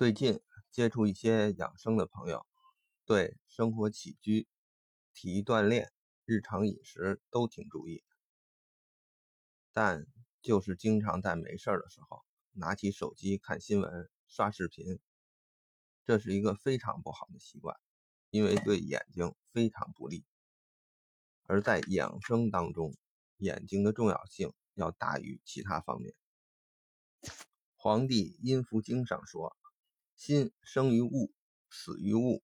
最近接触一些养生的朋友，对生活起居、体育锻炼、日常饮食都挺注意，但就是经常在没事的时候拿起手机看新闻、刷视频，这是一个非常不好的习惯，因为对眼睛非常不利。而在养生当中，眼睛的重要性要大于其他方面。《黄帝阴符经》上说。心生于物，死于物，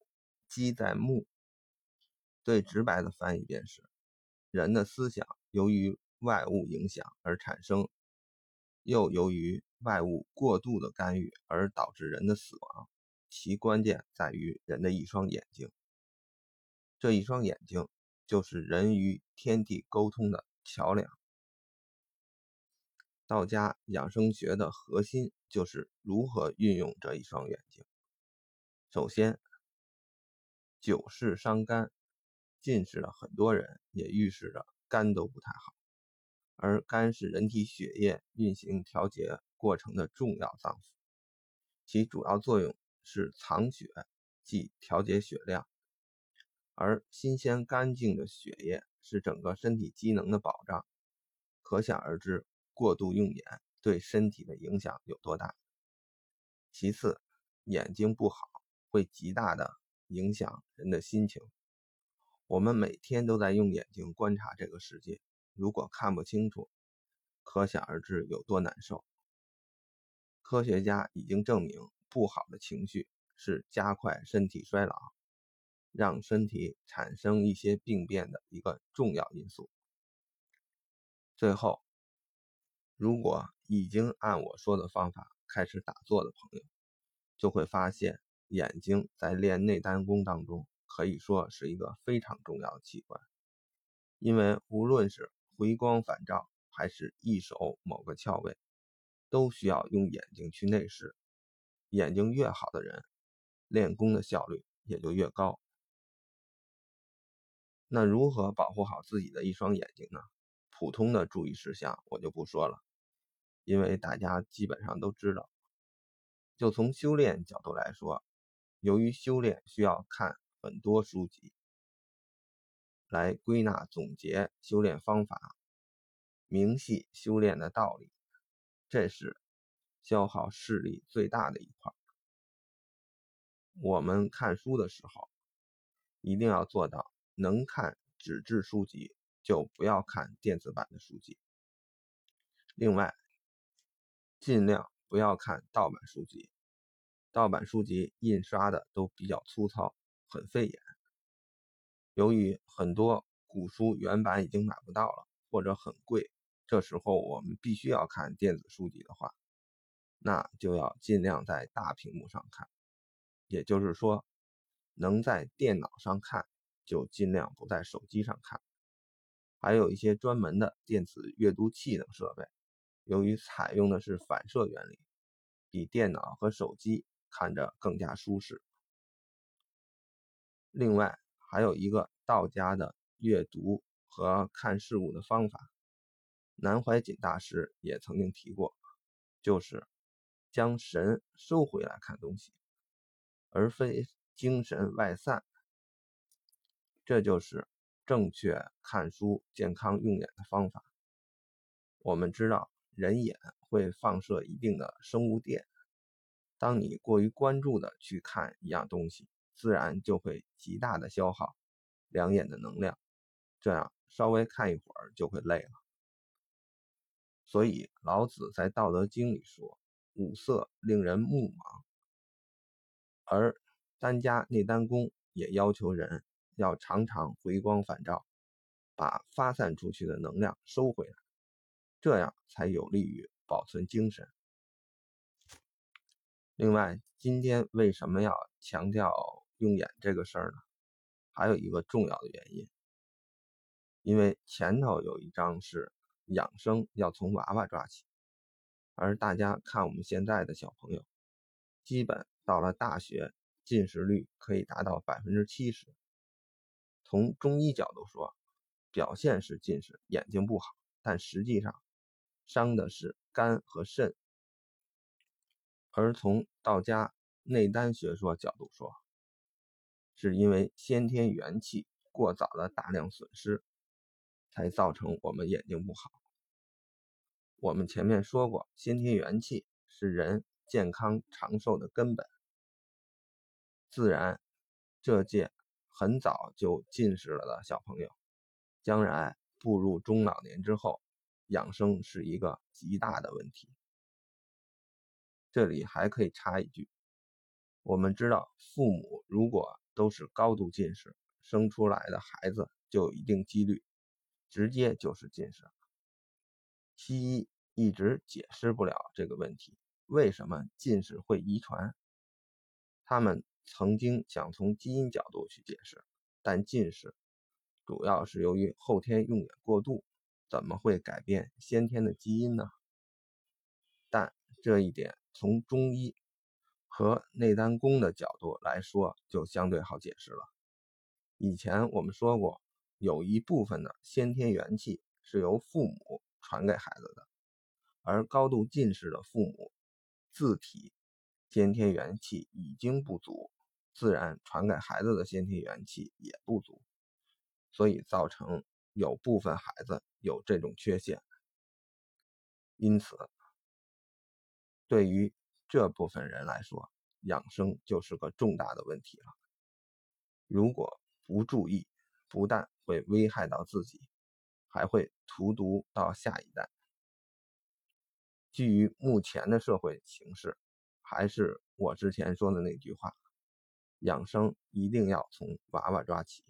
积在目。最直白的翻译便是：人的思想由于外物影响而产生，又由于外物过度的干预而导致人的死亡。其关键在于人的一双眼睛。这一双眼睛就是人与天地沟通的桥梁。道家养生学的核心就是如何运用这一双眼睛。首先，久视伤肝，近视的很多人也预示着肝都不太好。而肝是人体血液运行调节过程的重要脏腑，其主要作用是藏血，即调节血量。而新鲜干净的血液是整个身体机能的保障，可想而知。过度用眼对身体的影响有多大？其次，眼睛不好会极大的影响人的心情。我们每天都在用眼睛观察这个世界，如果看不清楚，可想而知有多难受。科学家已经证明，不好的情绪是加快身体衰老、让身体产生一些病变的一个重要因素。最后。如果已经按我说的方法开始打坐的朋友，就会发现眼睛在练内丹功当中可以说是一个非常重要的器官，因为无论是回光返照还是一手某个窍位，都需要用眼睛去内视。眼睛越好的人，练功的效率也就越高。那如何保护好自己的一双眼睛呢？普通的注意事项我就不说了。因为大家基本上都知道，就从修炼角度来说，由于修炼需要看很多书籍来归纳总结修炼方法，明细修炼的道理，这是消耗视力最大的一块。我们看书的时候，一定要做到能看纸质书籍就不要看电子版的书籍。另外，尽量不要看盗版书籍，盗版书籍印刷的都比较粗糙，很费眼。由于很多古书原版已经买不到了，或者很贵，这时候我们必须要看电子书籍的话，那就要尽量在大屏幕上看。也就是说，能在电脑上看，就尽量不在手机上看。还有一些专门的电子阅读器等设备。由于采用的是反射原理，比电脑和手机看着更加舒适。另外，还有一个道家的阅读和看事物的方法，南怀瑾大师也曾经提过，就是将神收回来看东西，而非精神外散。这就是正确看书、健康用眼的方法。我们知道。人眼会放射一定的生物电，当你过于关注的去看一样东西，自然就会极大的消耗两眼的能量，这样稍微看一会儿就会累了。所以老子在《道德经》里说：“五色令人目盲。”而丹家内丹功也要求人要常常回光返照，把发散出去的能量收回来。这样才有利于保存精神。另外，今天为什么要强调用眼这个事儿呢？还有一个重要的原因，因为前头有一章是养生要从娃娃抓起，而大家看我们现在的小朋友，基本到了大学，近视率可以达到百分之七十。从中医角度说，表现是近视，眼睛不好，但实际上。伤的是肝和肾，而从道家内丹学说角度说，是因为先天元气过早的大量损失，才造成我们眼睛不好。我们前面说过，先天元气是人健康长寿的根本。自然，这届很早就近视了的小朋友，将来步入中老年之后，养生是一个极大的问题。这里还可以插一句，我们知道，父母如果都是高度近视，生出来的孩子就有一定几率直接就是近视。西医一直解释不了这个问题，为什么近视会遗传？他们。曾经想从基因角度去解释，但近视主要是由于后天用眼过度，怎么会改变先天的基因呢？但这一点从中医和内丹功的角度来说就相对好解释了。以前我们说过，有一部分的先天元气是由父母传给孩子的，而高度近视的父母自体先天元气已经不足。自然传给孩子的先天元气也不足，所以造成有部分孩子有这种缺陷。因此，对于这部分人来说，养生就是个重大的问题了。如果不注意，不但会危害到自己，还会荼毒到下一代。基于目前的社会形势，还是我之前说的那句话。养生一定要从娃娃抓起。